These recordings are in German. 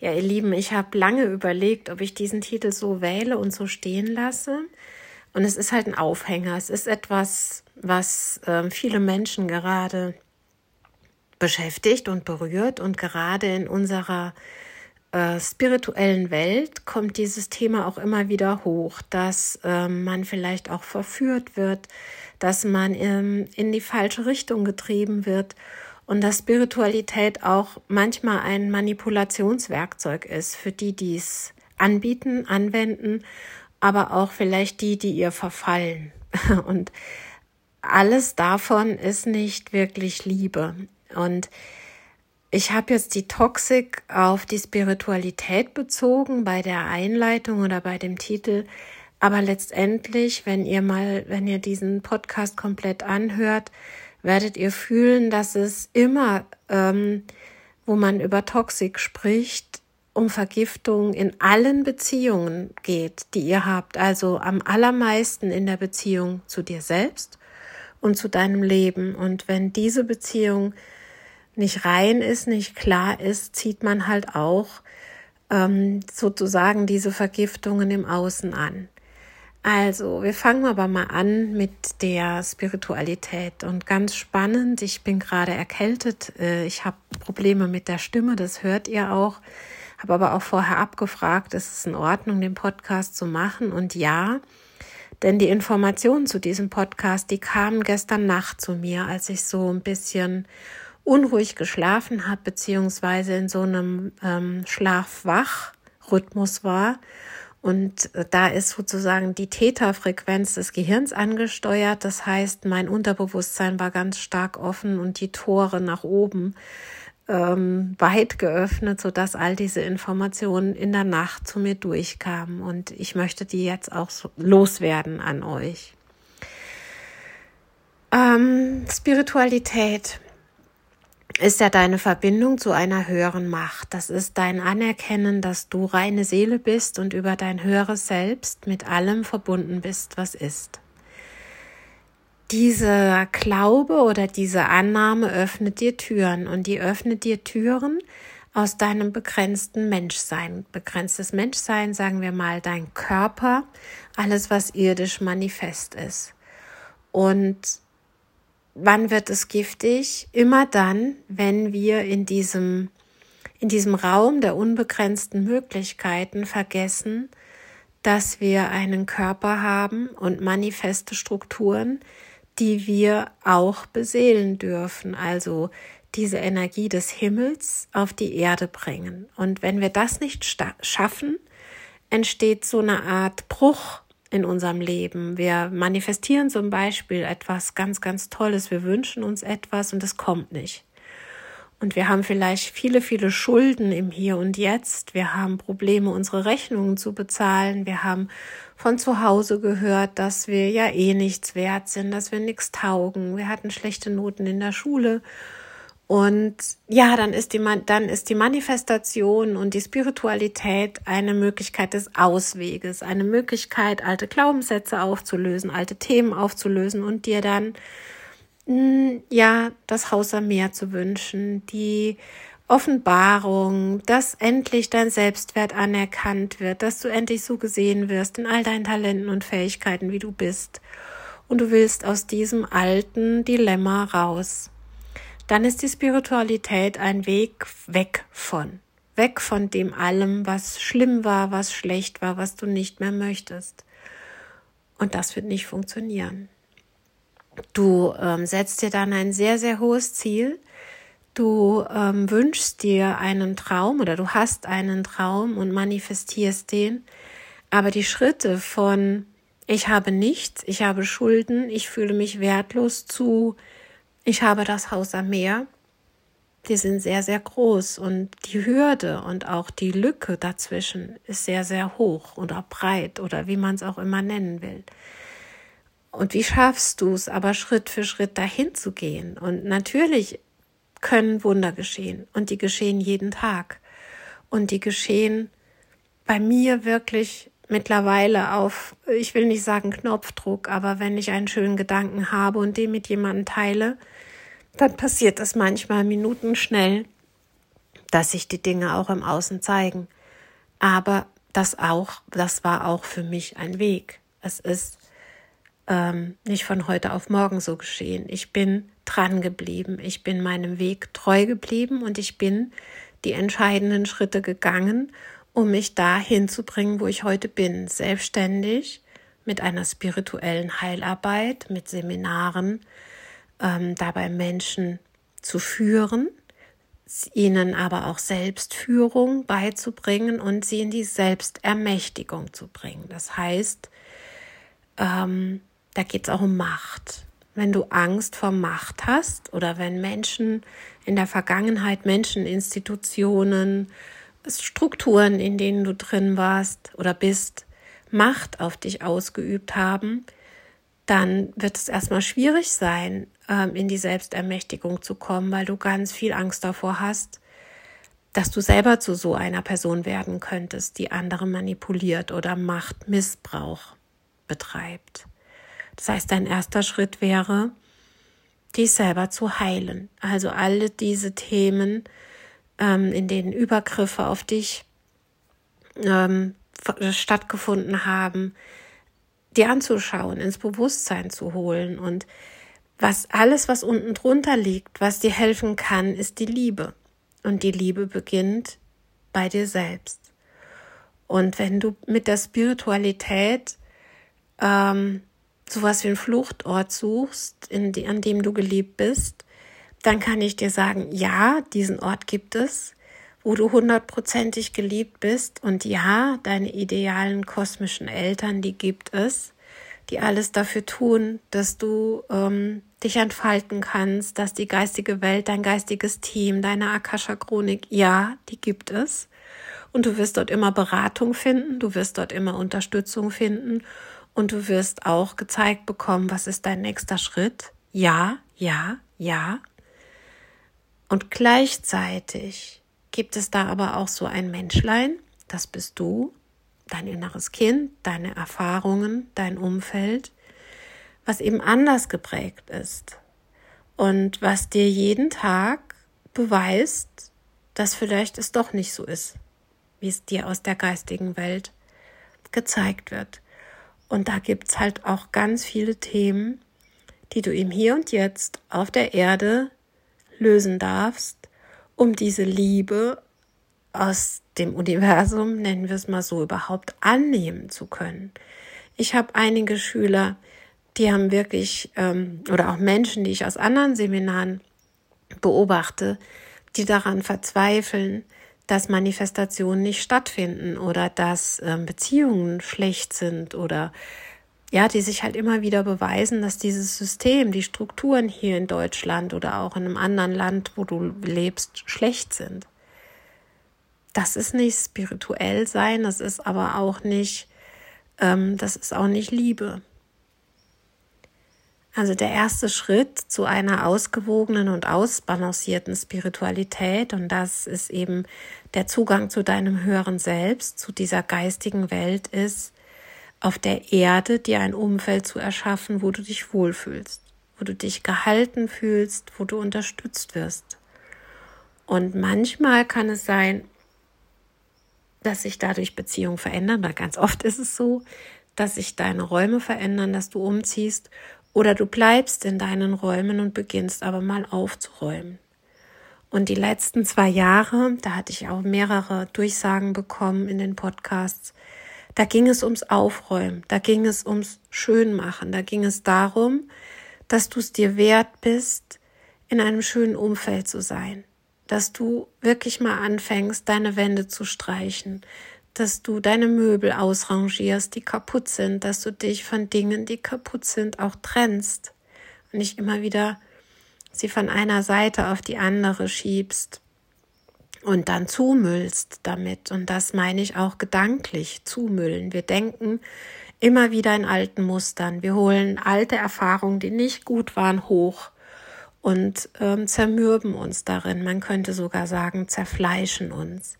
Ja, ihr Lieben, ich habe lange überlegt, ob ich diesen Titel so wähle und so stehen lasse. Und es ist halt ein Aufhänger. Es ist etwas, was äh, viele Menschen gerade beschäftigt und berührt. Und gerade in unserer äh, spirituellen Welt kommt dieses Thema auch immer wieder hoch, dass äh, man vielleicht auch verführt wird, dass man ähm, in die falsche Richtung getrieben wird und dass Spiritualität auch manchmal ein Manipulationswerkzeug ist für die, die es anbieten, anwenden, aber auch vielleicht die, die ihr verfallen. Und alles davon ist nicht wirklich Liebe. Und ich habe jetzt die Toxik auf die Spiritualität bezogen bei der Einleitung oder bei dem Titel. Aber letztendlich, wenn ihr mal, wenn ihr diesen Podcast komplett anhört, werdet ihr fühlen, dass es immer, ähm, wo man über Toxik spricht, um Vergiftung in allen Beziehungen geht, die ihr habt. Also am allermeisten in der Beziehung zu dir selbst und zu deinem Leben. Und wenn diese Beziehung nicht rein ist, nicht klar ist, zieht man halt auch ähm, sozusagen diese Vergiftungen im Außen an. Also, wir fangen aber mal an mit der Spiritualität. Und ganz spannend, ich bin gerade erkältet, äh, ich habe Probleme mit der Stimme, das hört ihr auch. Habe aber auch vorher abgefragt, ist es in Ordnung, den Podcast zu machen? Und ja, denn die Informationen zu diesem Podcast, die kamen gestern Nacht zu mir, als ich so ein bisschen unruhig geschlafen habe, beziehungsweise in so einem ähm, Schlaf-Wach-Rhythmus war. Und äh, da ist sozusagen die Theta-Frequenz des Gehirns angesteuert. Das heißt, mein Unterbewusstsein war ganz stark offen und die Tore nach oben ähm, weit geöffnet, sodass all diese Informationen in der Nacht zu mir durchkamen. Und ich möchte die jetzt auch so loswerden an euch. Ähm, Spiritualität ist ja deine Verbindung zu einer höheren Macht. Das ist dein Anerkennen, dass du reine Seele bist und über dein höheres Selbst mit allem verbunden bist, was ist. Dieser Glaube oder diese Annahme öffnet dir Türen und die öffnet dir Türen aus deinem begrenzten Menschsein. Begrenztes Menschsein, sagen wir mal, dein Körper, alles, was irdisch manifest ist. Und wann wird es giftig? Immer dann, wenn wir in diesem, in diesem Raum der unbegrenzten Möglichkeiten vergessen, dass wir einen Körper haben und manifeste Strukturen, die wir auch beseelen dürfen, also diese Energie des Himmels auf die Erde bringen. Und wenn wir das nicht schaffen, entsteht so eine Art Bruch in unserem Leben. Wir manifestieren zum Beispiel etwas ganz, ganz Tolles. Wir wünschen uns etwas und es kommt nicht. Und wir haben vielleicht viele, viele Schulden im Hier und Jetzt. Wir haben Probleme, unsere Rechnungen zu bezahlen. Wir haben von zu Hause gehört, dass wir ja eh nichts wert sind, dass wir nichts taugen. Wir hatten schlechte Noten in der Schule und ja, dann ist die, dann ist die Manifestation und die Spiritualität eine Möglichkeit des Ausweges, eine Möglichkeit, alte Glaubenssätze aufzulösen, alte Themen aufzulösen und dir dann, hm, ja, das Haus am Meer zu wünschen, die Offenbarung, dass endlich dein Selbstwert anerkannt wird, dass du endlich so gesehen wirst in all deinen Talenten und Fähigkeiten, wie du bist. Und du willst aus diesem alten Dilemma raus. Dann ist die Spiritualität ein Weg weg von, weg von dem allem, was schlimm war, was schlecht war, was du nicht mehr möchtest. Und das wird nicht funktionieren. Du ähm, setzt dir dann ein sehr, sehr hohes Ziel. Du ähm, wünschst dir einen Traum oder du hast einen Traum und manifestierst den. Aber die Schritte von ich habe nichts, ich habe Schulden, ich fühle mich wertlos zu, ich habe das Haus am Meer, die sind sehr, sehr groß und die Hürde und auch die Lücke dazwischen ist sehr, sehr hoch oder breit oder wie man es auch immer nennen will. Und wie schaffst du es aber Schritt für Schritt dahin zu gehen? Und natürlich können Wunder geschehen und die geschehen jeden Tag. Und die geschehen bei mir wirklich mittlerweile auf, ich will nicht sagen Knopfdruck, aber wenn ich einen schönen Gedanken habe und den mit jemandem teile, dann passiert es manchmal minutenschnell, dass sich die Dinge auch im Außen zeigen. Aber das auch, das war auch für mich ein Weg. Es ist ähm, nicht von heute auf morgen so geschehen. Ich bin dran geblieben. Ich bin meinem Weg treu geblieben und ich bin die entscheidenden Schritte gegangen, um mich dahin zu bringen, wo ich heute bin. Selbstständig, mit einer spirituellen Heilarbeit, mit Seminaren, ähm, dabei Menschen zu führen, ihnen aber auch Selbstführung beizubringen und sie in die Selbstermächtigung zu bringen. Das heißt, ähm, da geht es auch um Macht. Wenn du Angst vor Macht hast oder wenn Menschen in der Vergangenheit, Menschen, Institutionen, Strukturen, in denen du drin warst oder bist, Macht auf dich ausgeübt haben, dann wird es erstmal schwierig sein, ähm, in die Selbstermächtigung zu kommen, weil du ganz viel Angst davor hast, dass du selber zu so einer Person werden könntest, die andere manipuliert oder Machtmissbrauch betreibt. Das heißt, dein erster Schritt wäre, dich selber zu heilen. Also alle diese Themen, ähm, in denen Übergriffe auf dich ähm, stattgefunden haben, dir anzuschauen, ins Bewusstsein zu holen. Und was alles, was unten drunter liegt, was dir helfen kann, ist die Liebe. Und die Liebe beginnt bei dir selbst. Und wenn du mit der Spiritualität ähm, sowas wie einen Fluchtort suchst, die, an dem du geliebt bist, dann kann ich dir sagen, ja, diesen Ort gibt es, wo du hundertprozentig geliebt bist und ja, deine idealen kosmischen Eltern, die gibt es, die alles dafür tun, dass du ähm, dich entfalten kannst, dass die geistige Welt, dein geistiges Team, deine Akasha-Chronik, ja, die gibt es. Und du wirst dort immer Beratung finden, du wirst dort immer Unterstützung finden und du wirst auch gezeigt bekommen, was ist dein nächster Schritt. Ja, ja, ja. Und gleichzeitig gibt es da aber auch so ein Menschlein, das bist du, dein inneres Kind, deine Erfahrungen, dein Umfeld, was eben anders geprägt ist und was dir jeden Tag beweist, dass vielleicht es doch nicht so ist, wie es dir aus der geistigen Welt gezeigt wird. Und da gibt's halt auch ganz viele Themen, die du im Hier und Jetzt auf der Erde lösen darfst, um diese Liebe aus dem Universum, nennen wir es mal so, überhaupt annehmen zu können. Ich habe einige Schüler, die haben wirklich, ähm, oder auch Menschen, die ich aus anderen Seminaren beobachte, die daran verzweifeln, dass Manifestationen nicht stattfinden oder dass ähm, Beziehungen schlecht sind oder ja, die sich halt immer wieder beweisen, dass dieses System, die Strukturen hier in Deutschland oder auch in einem anderen Land, wo du lebst, schlecht sind. Das ist nicht spirituell sein, das ist aber auch nicht, ähm, das ist auch nicht Liebe. Also der erste Schritt zu einer ausgewogenen und ausbalancierten Spiritualität, und das ist eben der Zugang zu deinem höheren Selbst, zu dieser geistigen Welt, ist, auf der Erde dir ein Umfeld zu erschaffen, wo du dich wohlfühlst, wo du dich gehalten fühlst, wo du unterstützt wirst. Und manchmal kann es sein, dass sich dadurch Beziehungen verändern, oder ganz oft ist es so, dass sich deine Räume verändern, dass du umziehst oder du bleibst in deinen Räumen und beginnst aber mal aufzuräumen. Und die letzten zwei Jahre, da hatte ich auch mehrere Durchsagen bekommen in den Podcasts, da ging es ums Aufräumen, da ging es ums Schönmachen, da ging es darum, dass du es dir wert bist, in einem schönen Umfeld zu sein, dass du wirklich mal anfängst, deine Wände zu streichen, dass du deine Möbel ausrangierst, die kaputt sind, dass du dich von Dingen, die kaputt sind, auch trennst und nicht immer wieder sie von einer Seite auf die andere schiebst und dann zumüllst damit. Und das meine ich auch gedanklich, zumüllen. Wir denken immer wieder in alten Mustern. Wir holen alte Erfahrungen, die nicht gut waren, hoch und ähm, zermürben uns darin. Man könnte sogar sagen, zerfleischen uns.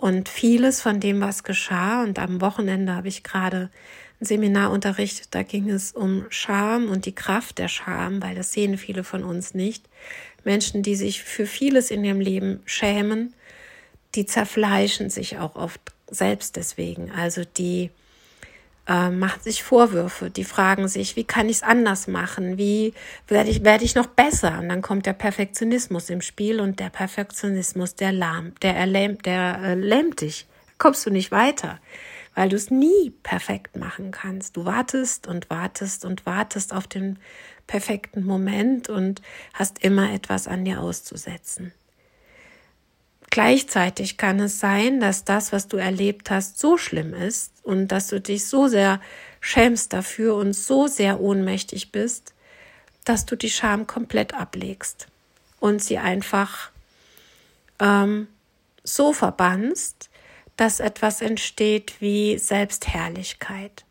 Und vieles von dem, was geschah, und am Wochenende habe ich gerade ein Seminar unterrichtet, da ging es um Scham und die Kraft der Scham, weil das sehen viele von uns nicht. Menschen, die sich für vieles in ihrem Leben schämen, die zerfleischen sich auch oft selbst deswegen. Also die äh, machen sich Vorwürfe, die fragen sich, wie kann ich es anders machen? Wie werde ich, werde ich noch besser? Und dann kommt der Perfektionismus im Spiel und der Perfektionismus, der lahmt, der erlähmt, der äh, lähmt dich. kommst du nicht weiter, weil du es nie perfekt machen kannst. Du wartest und wartest und wartest auf den perfekten Moment und hast immer etwas an dir auszusetzen. Gleichzeitig kann es sein, dass das, was du erlebt hast, so schlimm ist und dass du dich so sehr schämst dafür und so sehr ohnmächtig bist, dass du die Scham komplett ablegst und sie einfach ähm, so verbannst, dass etwas entsteht wie Selbstherrlichkeit.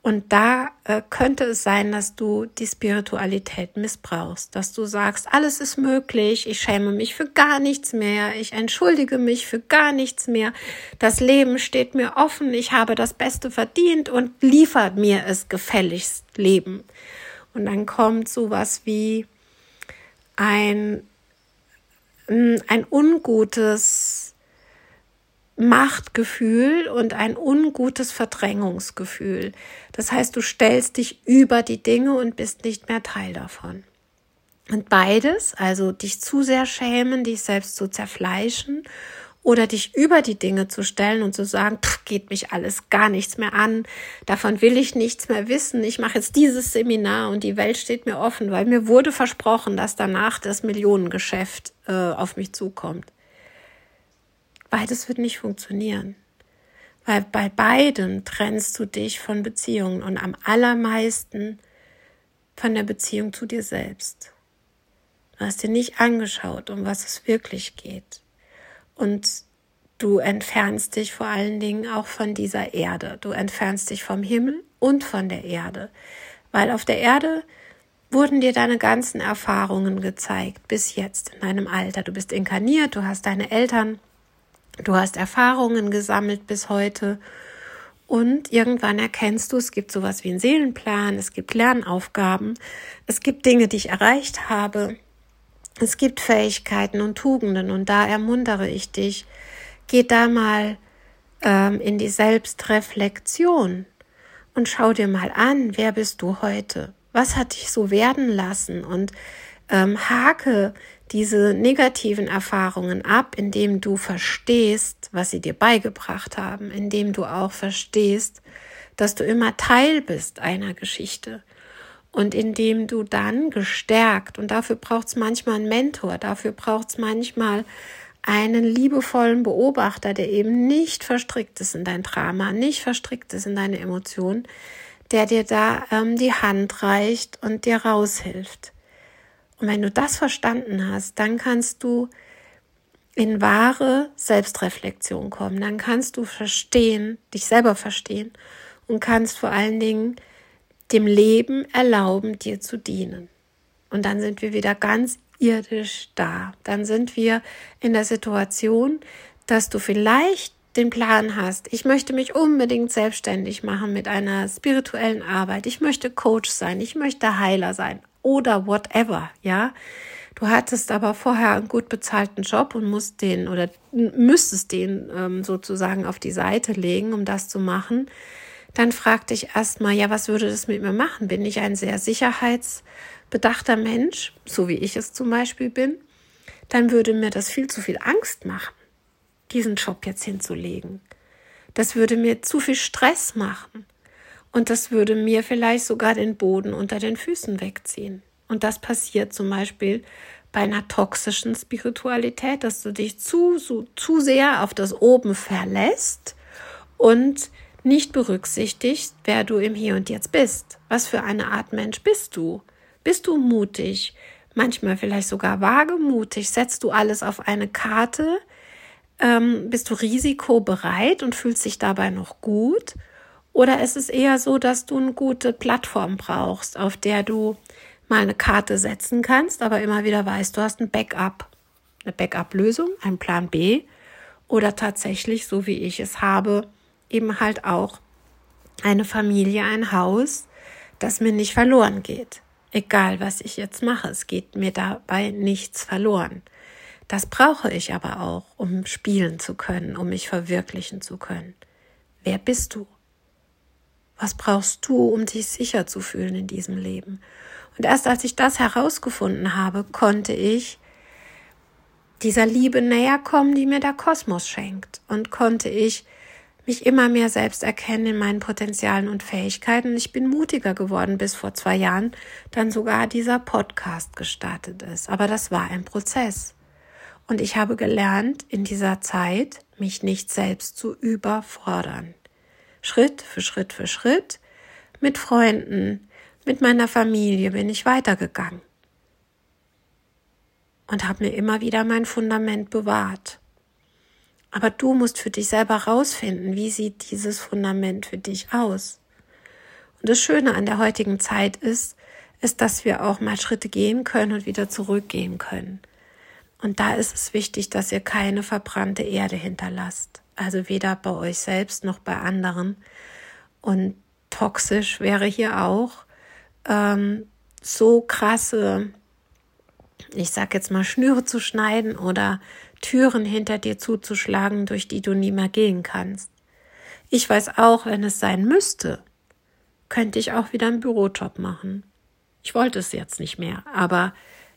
Und da äh, könnte es sein, dass du die Spiritualität missbrauchst, dass du sagst, alles ist möglich, ich schäme mich für gar nichts mehr, ich entschuldige mich für gar nichts mehr, das Leben steht mir offen, ich habe das Beste verdient und liefert mir es gefälligst Leben. Und dann kommt sowas wie ein, ein ungutes Machtgefühl und ein ungutes Verdrängungsgefühl. Das heißt, du stellst dich über die Dinge und bist nicht mehr Teil davon. Und beides, also dich zu sehr schämen, dich selbst zu zerfleischen oder dich über die Dinge zu stellen und zu sagen, pff, geht mich alles gar nichts mehr an, davon will ich nichts mehr wissen, ich mache jetzt dieses Seminar und die Welt steht mir offen, weil mir wurde versprochen, dass danach das Millionengeschäft äh, auf mich zukommt. Beides wird nicht funktionieren. Weil bei beiden trennst du dich von Beziehungen und am allermeisten von der Beziehung zu dir selbst. Du hast dir nicht angeschaut, um was es wirklich geht. Und du entfernst dich vor allen Dingen auch von dieser Erde. Du entfernst dich vom Himmel und von der Erde. Weil auf der Erde wurden dir deine ganzen Erfahrungen gezeigt, bis jetzt in deinem Alter. Du bist inkarniert, du hast deine Eltern Du hast Erfahrungen gesammelt bis heute und irgendwann erkennst du, es gibt sowas wie einen Seelenplan, es gibt Lernaufgaben, es gibt Dinge, die ich erreicht habe, es gibt Fähigkeiten und Tugenden und da ermuntere ich dich, geh da mal ähm, in die Selbstreflexion und schau dir mal an, wer bist du heute? Was hat dich so werden lassen? Und ähm, hake diese negativen Erfahrungen ab, indem du verstehst, was sie dir beigebracht haben, indem du auch verstehst, dass du immer Teil bist einer Geschichte und indem du dann gestärkt, und dafür braucht es manchmal einen Mentor, dafür braucht es manchmal einen liebevollen Beobachter, der eben nicht verstrickt ist in dein Drama, nicht verstrickt ist in deine Emotionen, der dir da ähm, die Hand reicht und dir raushilft. Und wenn du das verstanden hast, dann kannst du in wahre Selbstreflexion kommen. Dann kannst du verstehen, dich selber verstehen und kannst vor allen Dingen dem Leben erlauben, dir zu dienen. Und dann sind wir wieder ganz irdisch da. Dann sind wir in der Situation, dass du vielleicht den Plan hast, ich möchte mich unbedingt selbstständig machen mit einer spirituellen Arbeit, ich möchte Coach sein, ich möchte Heiler sein oder whatever, ja. Du hattest aber vorher einen gut bezahlten Job und musst den oder müsstest den ähm, sozusagen auf die Seite legen, um das zu machen. Dann frag dich erstmal, ja, was würde das mit mir machen? Bin ich ein sehr sicherheitsbedachter Mensch, so wie ich es zum Beispiel bin? Dann würde mir das viel zu viel Angst machen, diesen Job jetzt hinzulegen. Das würde mir zu viel Stress machen. Und das würde mir vielleicht sogar den Boden unter den Füßen wegziehen. Und das passiert zum Beispiel bei einer toxischen Spiritualität, dass du dich zu, so, zu sehr auf das Oben verlässt und nicht berücksichtigst, wer du im Hier und Jetzt bist. Was für eine Art Mensch bist du? Bist du mutig? Manchmal vielleicht sogar wagemutig? Setzt du alles auf eine Karte? Ähm, bist du risikobereit und fühlst dich dabei noch gut? Oder ist es eher so, dass du eine gute Plattform brauchst, auf der du mal eine Karte setzen kannst, aber immer wieder weißt, du hast ein Backup, eine Backup-Lösung, einen Plan B oder tatsächlich, so wie ich es habe, eben halt auch eine Familie, ein Haus, das mir nicht verloren geht. Egal, was ich jetzt mache, es geht mir dabei nichts verloren. Das brauche ich aber auch, um spielen zu können, um mich verwirklichen zu können. Wer bist du? Was brauchst du, um dich sicher zu fühlen in diesem Leben? Und erst als ich das herausgefunden habe, konnte ich dieser Liebe näher kommen, die mir der Kosmos schenkt. Und konnte ich mich immer mehr selbst erkennen in meinen Potenzialen und Fähigkeiten. Ich bin mutiger geworden, bis vor zwei Jahren dann sogar dieser Podcast gestartet ist. Aber das war ein Prozess. Und ich habe gelernt, in dieser Zeit mich nicht selbst zu überfordern. Schritt für Schritt für Schritt mit Freunden, mit meiner Familie bin ich weitergegangen und habe mir immer wieder mein Fundament bewahrt. Aber du musst für dich selber rausfinden, wie sieht dieses Fundament für dich aus. Und das Schöne an der heutigen Zeit ist, ist, dass wir auch mal Schritte gehen können und wieder zurückgehen können. Und da ist es wichtig, dass ihr keine verbrannte Erde hinterlasst. Also weder bei euch selbst noch bei anderen. Und toxisch wäre hier auch ähm, so krasse, ich sag jetzt mal, Schnüre zu schneiden oder Türen hinter dir zuzuschlagen, durch die du nie mehr gehen kannst. Ich weiß auch, wenn es sein müsste, könnte ich auch wieder einen Bürojob machen. Ich wollte es jetzt nicht mehr, aber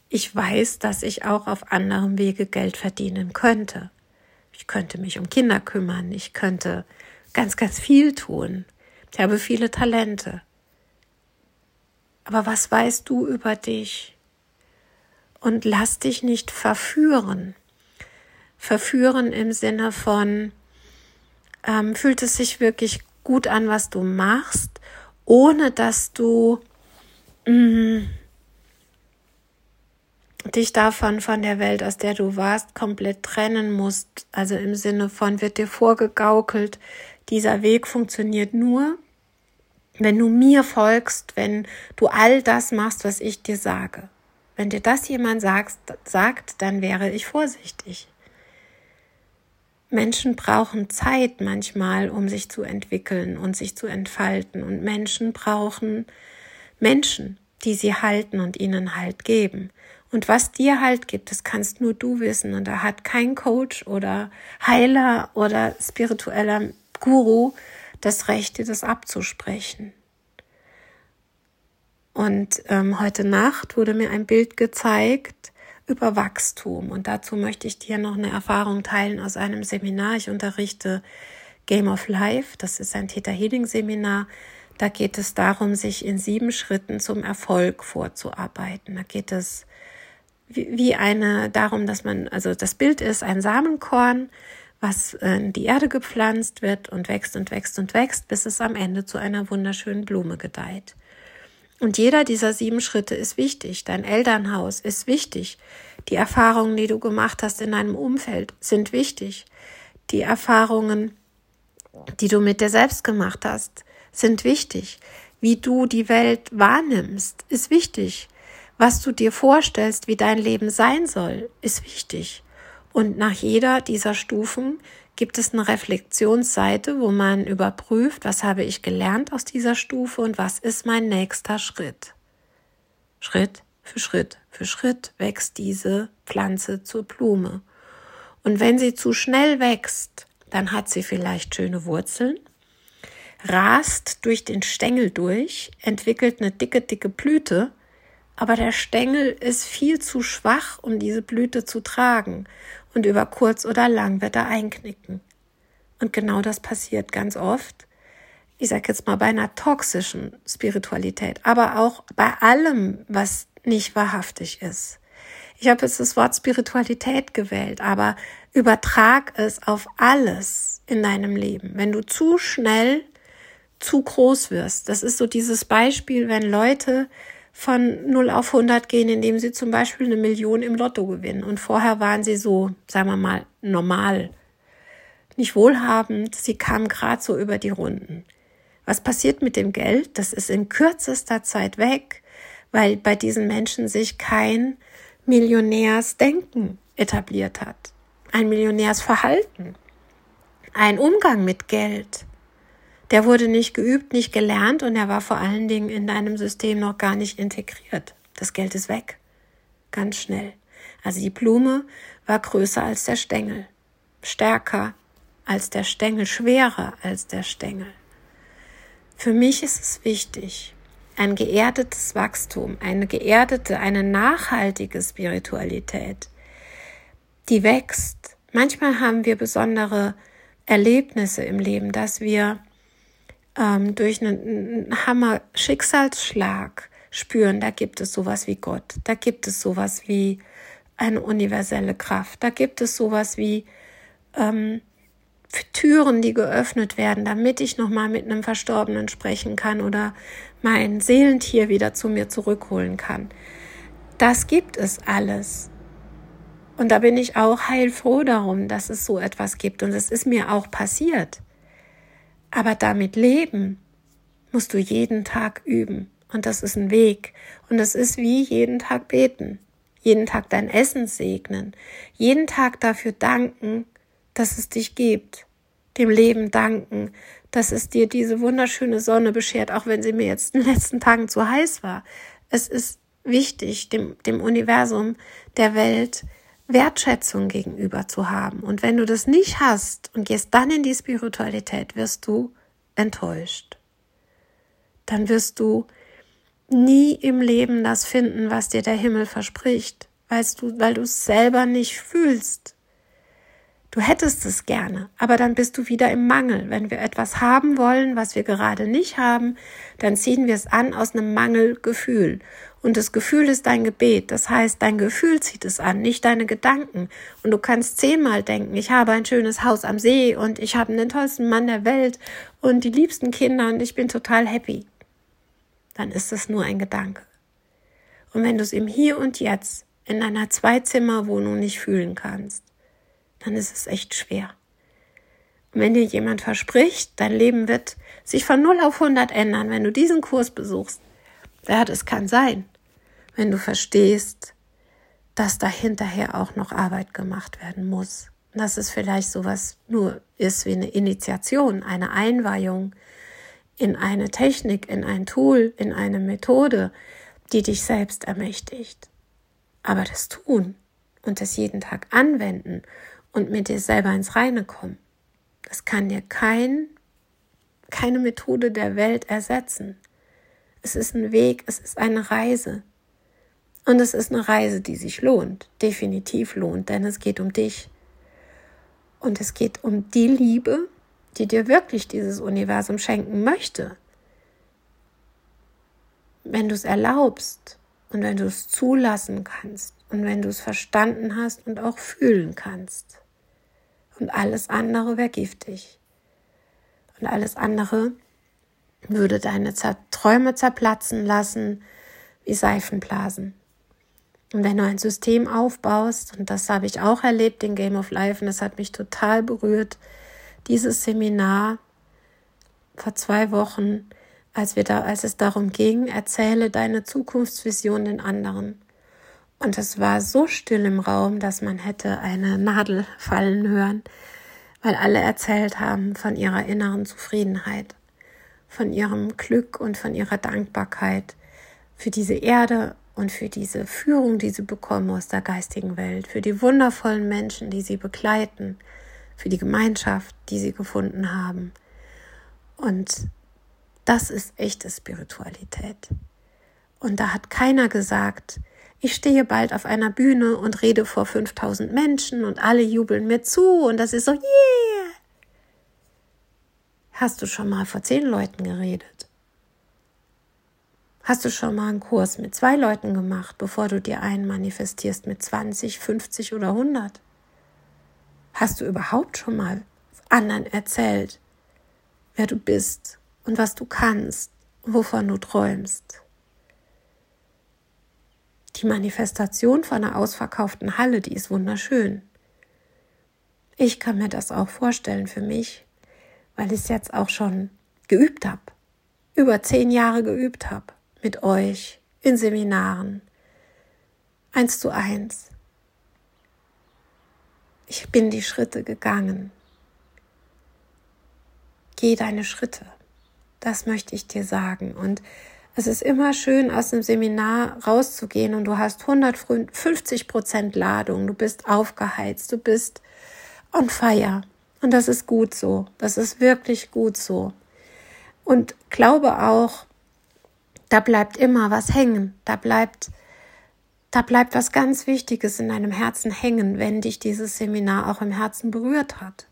ich weiß, dass ich auch auf anderem Wege Geld verdienen könnte. Ich könnte mich um Kinder kümmern. Ich könnte ganz, ganz viel tun. Ich habe viele Talente. Aber was weißt du über dich? Und lass dich nicht verführen. Verführen im Sinne von, ähm, fühlt es sich wirklich gut an, was du machst, ohne dass du mh, mm, dich davon von der Welt, aus der du warst, komplett trennen musst. Also im Sinne von wird dir vorgegaukelt, dieser Weg funktioniert nur, wenn du mir folgst, wenn du all das machst, was ich dir sage. Wenn dir das jemand sagst, sagt, dann wäre ich vorsichtig. Menschen brauchen Zeit manchmal, um sich zu entwickeln und sich zu entfalten. Und Menschen brauchen Menschen, die sie halten und ihnen Halt geben. Und was dir halt gibt, das kannst nur du wissen. Und da hat kein Coach oder Heiler oder spiritueller Guru das Recht, dir das abzusprechen. Und ähm, heute Nacht wurde mir ein Bild gezeigt über Wachstum. Und dazu möchte ich dir noch eine Erfahrung teilen aus einem Seminar. Ich unterrichte Game of Life. Das ist ein Theta Healing Seminar. Da geht es darum, sich in sieben Schritten zum Erfolg vorzuarbeiten. Da geht es wie eine darum, dass man, also das Bild ist ein Samenkorn, was in die Erde gepflanzt wird und wächst und wächst und wächst, bis es am Ende zu einer wunderschönen Blume gedeiht. Und jeder dieser sieben Schritte ist wichtig. Dein Elternhaus ist wichtig. Die Erfahrungen, die du gemacht hast in deinem Umfeld, sind wichtig. Die Erfahrungen, die du mit dir selbst gemacht hast, sind wichtig. Wie du die Welt wahrnimmst, ist wichtig. Was du dir vorstellst, wie dein Leben sein soll, ist wichtig. Und nach jeder dieser Stufen gibt es eine Reflexionsseite, wo man überprüft, was habe ich gelernt aus dieser Stufe und was ist mein nächster Schritt. Schritt für Schritt für Schritt wächst diese Pflanze zur Blume. Und wenn sie zu schnell wächst, dann hat sie vielleicht schöne Wurzeln, rast durch den Stängel durch, entwickelt eine dicke, dicke Blüte, aber der Stängel ist viel zu schwach, um diese Blüte zu tragen und über kurz oder lang wird er einknicken. Und genau das passiert ganz oft. Ich sage jetzt mal bei einer toxischen Spiritualität, aber auch bei allem, was nicht wahrhaftig ist. Ich habe jetzt das Wort Spiritualität gewählt, aber übertrag es auf alles in deinem Leben. Wenn du zu schnell zu groß wirst, das ist so dieses Beispiel, wenn Leute von 0 auf 100 gehen, indem sie zum Beispiel eine Million im Lotto gewinnen. Und vorher waren sie so, sagen wir mal, normal, nicht wohlhabend, sie kamen gerade so über die Runden. Was passiert mit dem Geld? Das ist in kürzester Zeit weg, weil bei diesen Menschen sich kein Millionärsdenken etabliert hat, ein Millionärsverhalten, ein Umgang mit Geld. Der wurde nicht geübt, nicht gelernt und er war vor allen Dingen in deinem System noch gar nicht integriert. Das Geld ist weg. Ganz schnell. Also die Blume war größer als der Stängel, stärker als der Stängel, schwerer als der Stängel. Für mich ist es wichtig, ein geerdetes Wachstum, eine geerdete, eine nachhaltige Spiritualität, die wächst. Manchmal haben wir besondere Erlebnisse im Leben, dass wir ähm, durch einen, einen Hammer Schicksalsschlag spüren, da gibt es sowas wie Gott, da gibt es sowas wie eine universelle Kraft, da gibt es sowas wie ähm, Türen, die geöffnet werden, damit ich nochmal mit einem Verstorbenen sprechen kann oder mein Seelentier wieder zu mir zurückholen kann. Das gibt es alles. Und da bin ich auch heilfroh darum, dass es so etwas gibt. Und es ist mir auch passiert. Aber damit leben musst du jeden Tag üben. Und das ist ein Weg. Und das ist wie jeden Tag beten. Jeden Tag dein Essen segnen. Jeden Tag dafür danken, dass es dich gibt. Dem Leben danken, dass es dir diese wunderschöne Sonne beschert, auch wenn sie mir jetzt in den letzten Tagen zu heiß war. Es ist wichtig, dem, dem Universum, der Welt, Wertschätzung gegenüber zu haben. Und wenn du das nicht hast und gehst dann in die Spiritualität, wirst du enttäuscht. Dann wirst du nie im Leben das finden, was dir der Himmel verspricht, weißt du, weil du es selber nicht fühlst. Du hättest es gerne, aber dann bist du wieder im Mangel. Wenn wir etwas haben wollen, was wir gerade nicht haben, dann ziehen wir es an aus einem Mangelgefühl. Und das Gefühl ist dein Gebet. Das heißt, dein Gefühl zieht es an, nicht deine Gedanken. Und du kannst zehnmal denken, ich habe ein schönes Haus am See und ich habe den tollsten Mann der Welt und die liebsten Kinder und ich bin total happy. Dann ist es nur ein Gedanke. Und wenn du es im Hier und Jetzt in einer Zweizimmerwohnung nicht fühlen kannst, dann ist es echt schwer. Und wenn dir jemand verspricht, dein Leben wird sich von 0 auf 100 ändern, wenn du diesen Kurs besuchst, ja, das kann sein, wenn du verstehst, dass da hinterher auch noch Arbeit gemacht werden muss. Dass es vielleicht sowas nur ist wie eine Initiation, eine Einweihung in eine Technik, in ein Tool, in eine Methode, die dich selbst ermächtigt. Aber das tun und das jeden Tag anwenden und mit dir selber ins Reine kommen. Das kann dir kein, keine Methode der Welt ersetzen. Es ist ein Weg, es ist eine Reise. Und es ist eine Reise, die sich lohnt, definitiv lohnt, denn es geht um dich. Und es geht um die Liebe, die dir wirklich dieses Universum schenken möchte. Wenn du es erlaubst und wenn du es zulassen kannst und wenn du es verstanden hast und auch fühlen kannst und alles andere wäre giftig. Und alles andere würde deine Träume zerplatzen lassen wie Seifenblasen. Und wenn du ein System aufbaust, und das habe ich auch erlebt in Game of Life, und das hat mich total berührt, dieses Seminar vor zwei Wochen, als wir da, als es darum ging, erzähle deine Zukunftsvision den anderen. Und es war so still im Raum, dass man hätte eine Nadel fallen hören, weil alle erzählt haben von ihrer inneren Zufriedenheit, von ihrem Glück und von ihrer Dankbarkeit für diese Erde und für diese Führung, die sie bekommen aus der geistigen Welt, für die wundervollen Menschen, die sie begleiten, für die Gemeinschaft, die sie gefunden haben. Und das ist echte Spiritualität. Und da hat keiner gesagt, ich stehe bald auf einer Bühne und rede vor 5000 Menschen und alle jubeln mir zu und das ist so, yeah! Hast du schon mal vor zehn Leuten geredet? Hast du schon mal einen Kurs mit zwei Leuten gemacht, bevor du dir einen manifestierst mit 20, 50 oder 100? Hast du überhaupt schon mal anderen erzählt, wer du bist und was du kannst und wovon du träumst? Die Manifestation von einer ausverkauften Halle, die ist wunderschön. Ich kann mir das auch vorstellen für mich, weil ich es jetzt auch schon geübt habe, über zehn Jahre geübt habe mit euch in Seminaren, eins zu eins. Ich bin die Schritte gegangen. Geh deine Schritte. Das möchte ich dir sagen. Und es ist immer schön, aus dem Seminar rauszugehen und du hast 150 Prozent Ladung. Du bist aufgeheizt. Du bist on fire. Und das ist gut so. Das ist wirklich gut so. Und glaube auch, da bleibt immer was hängen, da bleibt, da bleibt was ganz Wichtiges in deinem Herzen hängen, wenn dich dieses Seminar auch im Herzen berührt hat.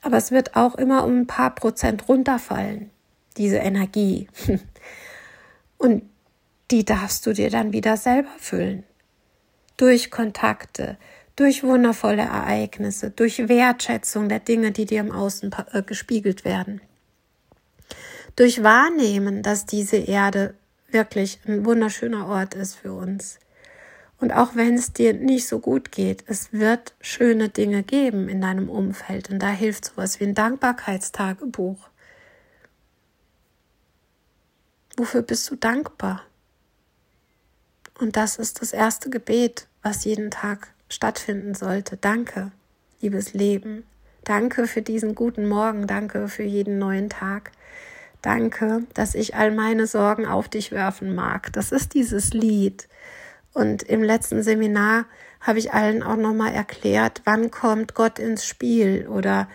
Aber es wird auch immer um ein paar Prozent runterfallen, diese Energie. Und die darfst du dir dann wieder selber füllen. Durch Kontakte, durch wundervolle Ereignisse, durch Wertschätzung der Dinge, die dir im Außen äh, gespiegelt werden durch Wahrnehmen, dass diese Erde wirklich ein wunderschöner Ort ist für uns. Und auch wenn es dir nicht so gut geht, es wird schöne Dinge geben in deinem Umfeld. Und da hilft sowas wie ein Dankbarkeitstagebuch. Wofür bist du dankbar? Und das ist das erste Gebet, was jeden Tag stattfinden sollte. Danke, liebes Leben. Danke für diesen guten Morgen. Danke für jeden neuen Tag. Danke, dass ich all meine Sorgen auf dich werfen mag. Das ist dieses Lied. Und im letzten Seminar habe ich allen auch nochmal erklärt, wann kommt Gott ins Spiel oder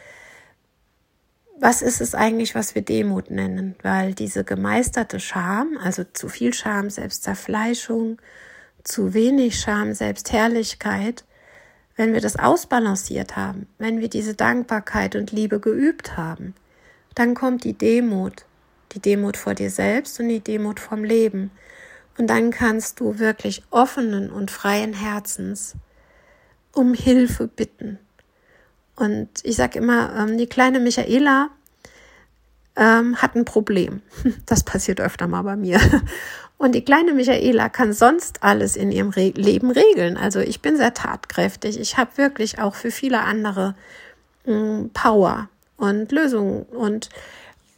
was ist es eigentlich, was wir Demut nennen? Weil diese gemeisterte Scham, also zu viel Scham, Selbstzerfleischung, zu wenig Scham, Selbstherrlichkeit, wenn wir das ausbalanciert haben, wenn wir diese Dankbarkeit und Liebe geübt haben, dann kommt die Demut die Demut vor dir selbst und die Demut vom Leben. Und dann kannst du wirklich offenen und freien Herzens um Hilfe bitten. Und ich sage immer, ähm, die kleine Michaela ähm, hat ein Problem. Das passiert öfter mal bei mir. Und die kleine Michaela kann sonst alles in ihrem Re Leben regeln. Also ich bin sehr tatkräftig. Ich habe wirklich auch für viele andere mh, mm, Power und Lösungen. Und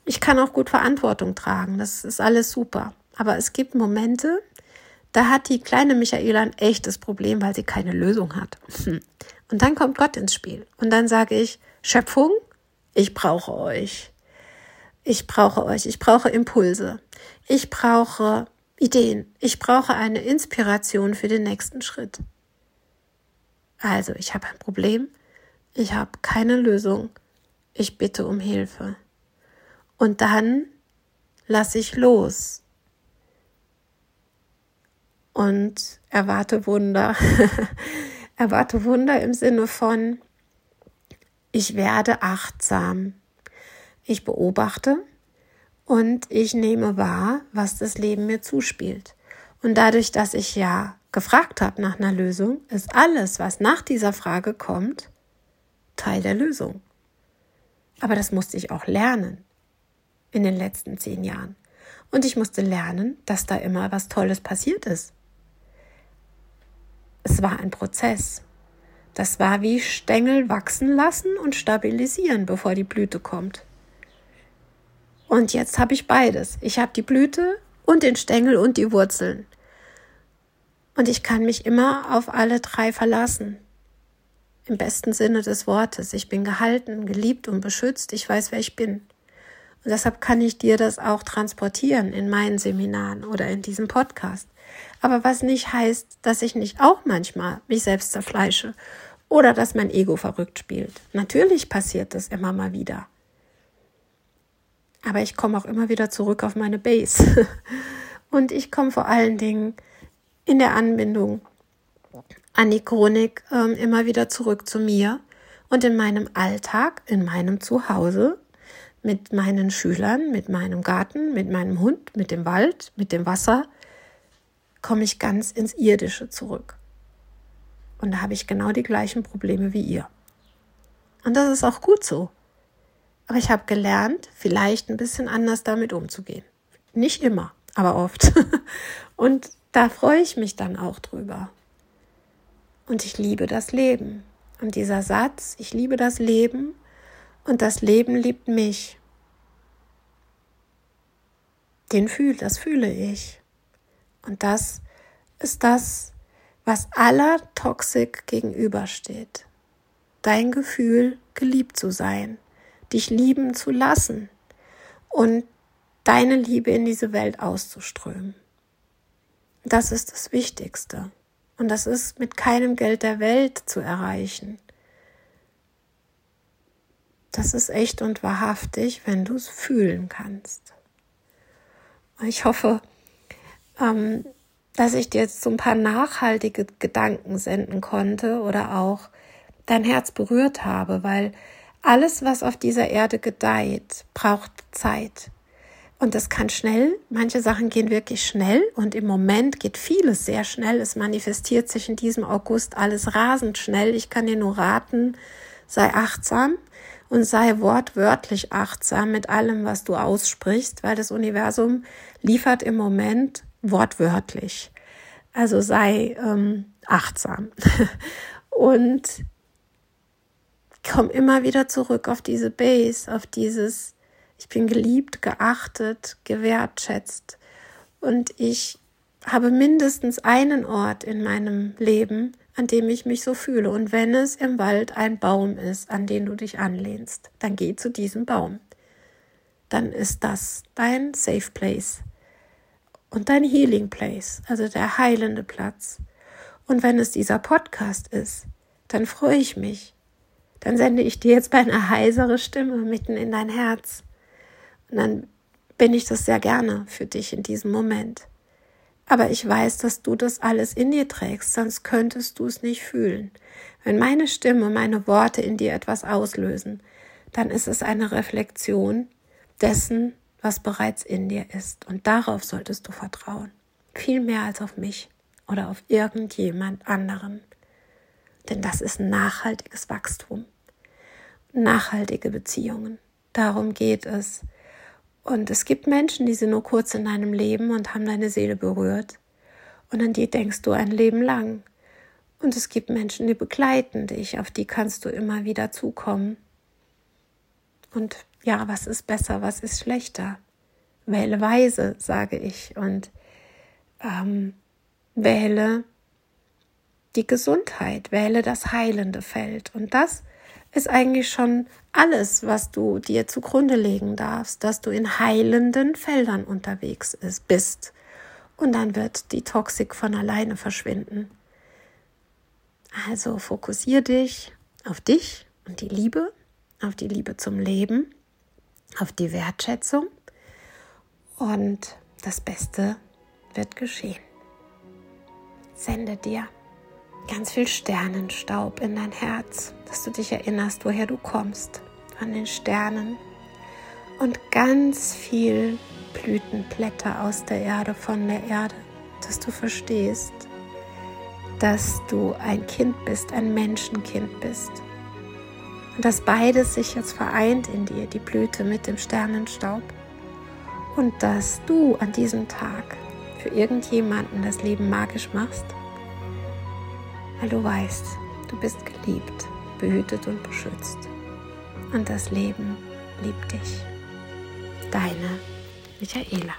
ich kann auch gut Verantwortung tragen. Das ist alles super. Aber es gibt Momente, da hat die kleine Michaela ein echtes Problem, weil sie keine Lösung hat. Und dann kommt Gott ins Spiel. Und dann sage ich, Schöpfung, ich brauche euch. Ich brauche euch. Ich brauche Impulse. Ich brauche Ideen. Ich brauche eine Inspiration für den nächsten Schritt. Also, ich habe ein Problem. Ich habe keine Lösung. Ich bitte um Hilfe. Und dann lasse ich los und erwarte Wunder. erwarte Wunder im Sinne von, ich werde achtsam. Ich beobachte und ich nehme wahr, was das Leben mir zuspielt. Und dadurch, dass ich ja gefragt habe nach einer Lösung, ist alles, was nach dieser Frage kommt, Teil der Lösung. Aber das musste ich auch lernen in den letzten zehn Jahren. Und ich musste lernen, dass da immer was Tolles passiert ist. Es war ein Prozess. Das war wie Stängel wachsen lassen und stabilisieren, bevor die Blüte kommt. Und jetzt habe ich beides. Ich habe die Blüte und den Stängel und die Wurzeln. Und ich kann mich immer auf alle drei verlassen. Im besten Sinne des Wortes. Ich bin gehalten, geliebt und beschützt. Ich weiß, wer ich bin. Und deshalb kann ich dir das auch transportieren in meinen Seminaren oder in diesem Podcast. Aber was nicht heißt, dass ich nicht auch manchmal mich selbst zerfleische oder dass mein Ego verrückt spielt. Natürlich passiert das immer mal wieder. Aber ich komme auch immer wieder zurück auf meine Base. Und ich komme vor allen Dingen in der Anbindung an die Chronik äh, immer wieder zurück zu mir und in meinem Alltag, in meinem Zuhause, mit meinen Schülern, mit meinem Garten, mit meinem Hund, mit dem Wald, mit dem Wasser, komme ich ganz ins Irdische zurück. Und da habe ich genau die gleichen Probleme wie ihr. Und das ist auch gut so. Aber ich habe gelernt, vielleicht ein bisschen anders damit umzugehen. Nicht immer, aber oft. Und da freue ich mich dann auch drüber. Und ich liebe das Leben. Und dieser Satz, ich liebe das Leben und das Leben liebt mich, den fühl, das fühle ich. Und das ist das, was aller Toxik gegenübersteht. Dein Gefühl, geliebt zu sein, dich lieben zu lassen und deine Liebe in diese Welt auszuströmen. Das ist das Wichtigste. Und das ist mit keinem Geld der Welt zu erreichen. Das ist echt und wahrhaftig, wenn du es fühlen kannst. Ich hoffe, ähm, dass ich dir jetzt so ein paar nachhaltige Gedanken senden konnte oder auch dein Herz berührt habe, weil alles, was auf dieser Erde gedeiht, braucht Zeit. Und das kann schnell, manche Sachen gehen wirklich schnell und im Moment geht vieles sehr schnell. Es manifestiert sich in diesem August alles rasend schnell. Ich kann dir nur raten, sei achtsam und sei wortwörtlich achtsam mit allem, was du aussprichst, weil das Universum liefert im Moment wortwörtlich. Also sei ähm, achtsam. und komm immer wieder zurück auf diese Base, auf dieses, ich bin geliebt, geachtet, gewertschätzt. Und ich habe mindestens einen Ort in meinem Leben, an dem ich mich so fühle. Und wenn es im Wald ein Baum ist, an den du dich anlehnst, dann geh zu diesem Baum. Dann ist das dein Safe Place und dein Healing Place, also der heilende Platz. Und wenn es dieser Podcast ist, dann freue ich mich, dann sende ich dir jetzt meine heisere Stimme mitten in dein Herz. Und dann bin ich das sehr gerne für dich in diesem Moment. Aber ich weiß, dass du das alles in dir trägst, sonst könntest du es nicht fühlen. Wenn meine Stimme, meine Worte in dir etwas auslösen, dann ist es eine Reflexion dessen, was bereits in dir ist. Und darauf solltest du vertrauen. Viel mehr als auf mich oder auf irgendjemand anderen. Denn das ist nachhaltiges Wachstum, nachhaltige Beziehungen. Darum geht es. Und es gibt Menschen, die sind nur kurz in deinem Leben und haben deine Seele berührt. Und an die denkst du ein Leben lang. Und es gibt Menschen, die begleiten dich, auf die kannst du immer wieder zukommen. Und ja, was ist besser, was ist schlechter? Wähle weise, sage ich. Und ähm, wähle die Gesundheit, wähle das heilende Feld. Und das ist eigentlich schon alles, was du dir zugrunde legen darfst, dass du in heilenden Feldern unterwegs bist. Und dann wird die Toxik von alleine verschwinden. Also fokussier dich auf dich und die Liebe, auf die Liebe zum Leben, auf die Wertschätzung und das Beste wird geschehen. Sende dir ganz viel Sternenstaub in dein Herz, dass du dich erinnerst, woher du kommst, von den Sternen und ganz viel Blütenblätter aus der Erde, von der Erde, dass du verstehst, dass du ein Kind bist, ein Menschenkind bist. Und dass beides sich jetzt vereint in dir, die Blüte mit dem Sternenstaub. Und dass du an diesem Tag für irgendjemanden das Leben magisch machst weil du weißt, du bist geliebt, behütet und beschützt. Und das Leben liebt dich. Deine Michaela.